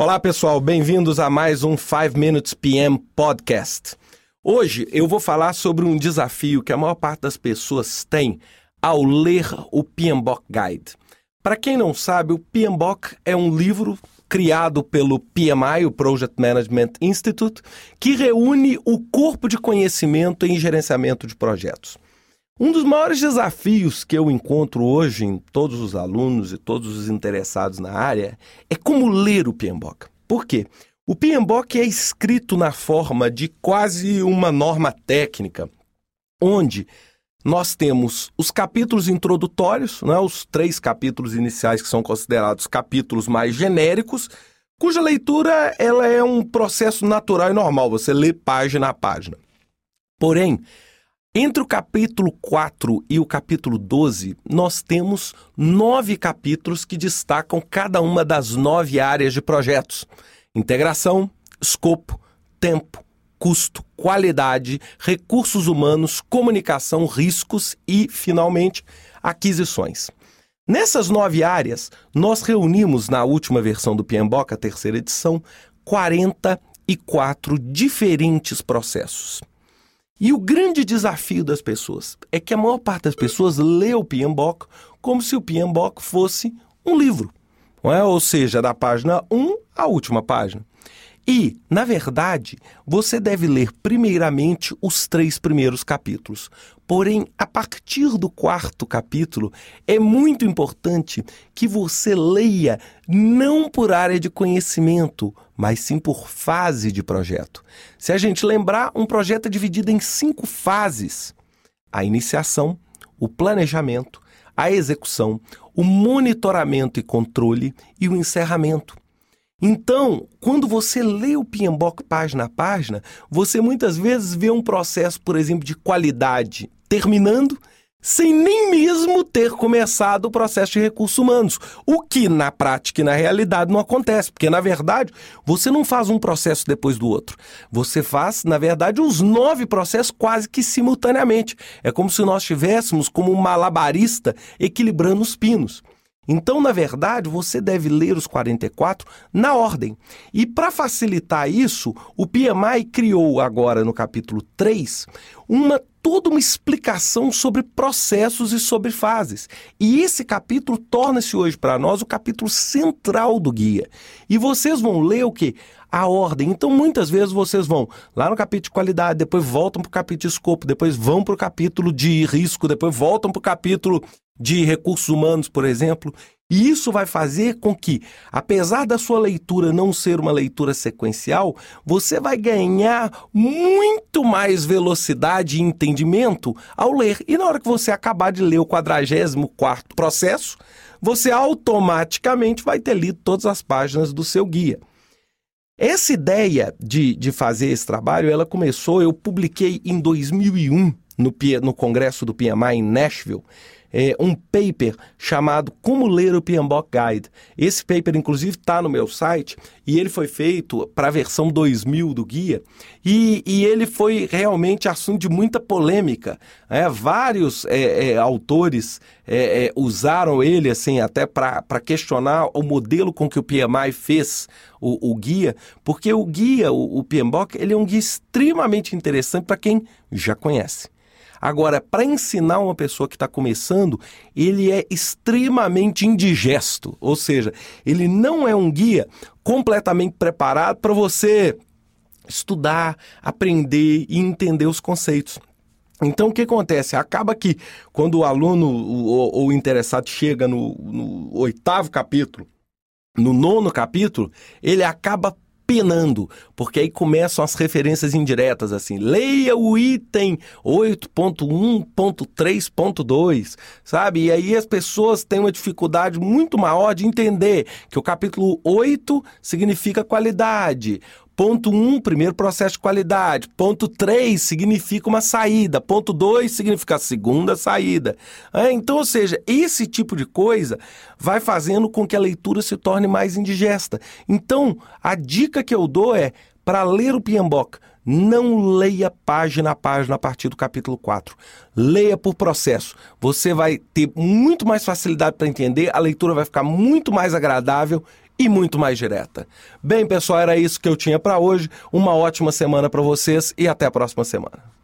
Olá, pessoal, bem-vindos a mais um 5 Minutes PM Podcast. Hoje eu vou falar sobre um desafio que a maior parte das pessoas tem ao ler o PMBOK Guide. Para quem não sabe, o PMBOK é um livro criado pelo PMI, o Project Management Institute, que reúne o corpo de conhecimento em gerenciamento de projetos. Um dos maiores desafios que eu encontro hoje em todos os alunos e todos os interessados na área é como ler o PMBOK. Por quê? O PMBOK é escrito na forma de quase uma norma técnica, onde nós temos os capítulos introdutórios, né, os três capítulos iniciais que são considerados capítulos mais genéricos, cuja leitura ela é um processo natural e normal, você lê página a página. Porém, entre o capítulo 4 e o capítulo 12, nós temos nove capítulos que destacam cada uma das nove áreas de projetos: integração, escopo, tempo, custo, qualidade, recursos humanos, comunicação, riscos e, finalmente, aquisições. Nessas nove áreas, nós reunimos na última versão do PMBOK, a terceira edição, 44 diferentes processos. E o grande desafio das pessoas é que a maior parte das pessoas lê o PMBOK como se o PMBOK fosse um livro, não é? ou seja, da página 1 à última página. E, na verdade, você deve ler primeiramente os três primeiros capítulos. Porém, a partir do quarto capítulo, é muito importante que você leia não por área de conhecimento, mas sim por fase de projeto. Se a gente lembrar, um projeto é dividido em cinco fases: a iniciação, o planejamento, a execução, o monitoramento e controle e o encerramento. Então, quando você lê o PMBOK página a página, você muitas vezes vê um processo, por exemplo, de qualidade terminando sem nem mesmo ter começado o processo de recursos humanos. O que na prática e na realidade não acontece, porque na verdade você não faz um processo depois do outro. Você faz, na verdade, os nove processos quase que simultaneamente. É como se nós estivéssemos como um malabarista equilibrando os pinos. Então, na verdade, você deve ler os 44 na ordem. E para facilitar isso, o PMI criou agora no capítulo 3 uma toda uma explicação sobre processos e sobre fases. E esse capítulo torna-se hoje para nós o capítulo central do guia. E vocês vão ler o que? A ordem. Então, muitas vezes vocês vão lá no capítulo de qualidade, depois voltam para o capítulo de escopo, depois vão para o capítulo de risco, depois voltam para o capítulo de recursos humanos, por exemplo. E isso vai fazer com que, apesar da sua leitura não ser uma leitura sequencial, você vai ganhar muito mais velocidade e entendimento ao ler. E na hora que você acabar de ler o 44 processo, você automaticamente vai ter lido todas as páginas do seu guia. Essa ideia de, de fazer esse trabalho, ela começou, eu publiquei em 2001 no, no congresso do PMI em Nashville, é, um paper chamado Como Ler o PMBOK Guide. Esse paper, inclusive, está no meu site e ele foi feito para a versão 2000 do guia e, e, ele foi realmente assunto de muita polêmica. É, vários é, é, autores é, é, usaram ele assim até para questionar o modelo com que o PMI fez o, o guia, porque o guia, o, o PMBOK, ele é um guia extremamente interessante para quem já conhece. Agora, para ensinar uma pessoa que está começando, ele é extremamente indigesto, ou seja, ele não é um guia completamente preparado para você estudar, aprender e entender os conceitos. Então, o que acontece? Acaba que quando o aluno ou o interessado chega no, no oitavo capítulo, no nono capítulo, ele acaba penando, porque aí começam as referências indiretas, assim, leia o item 8.1.3.2, sabe? E aí as pessoas têm uma dificuldade muito maior de entender que o capítulo 8 significa qualidade, Ponto 1, um, primeiro processo de qualidade. Ponto 3 significa uma saída. Ponto 2 significa a segunda saída. É, então, ou seja, esse tipo de coisa vai fazendo com que a leitura se torne mais indigesta. Então, a dica que eu dou é, para ler o PMBOK, não leia página a página a partir do capítulo 4. Leia por processo. Você vai ter muito mais facilidade para entender, a leitura vai ficar muito mais agradável e muito mais direta. Bem, pessoal, era isso que eu tinha para hoje. Uma ótima semana para vocês e até a próxima semana.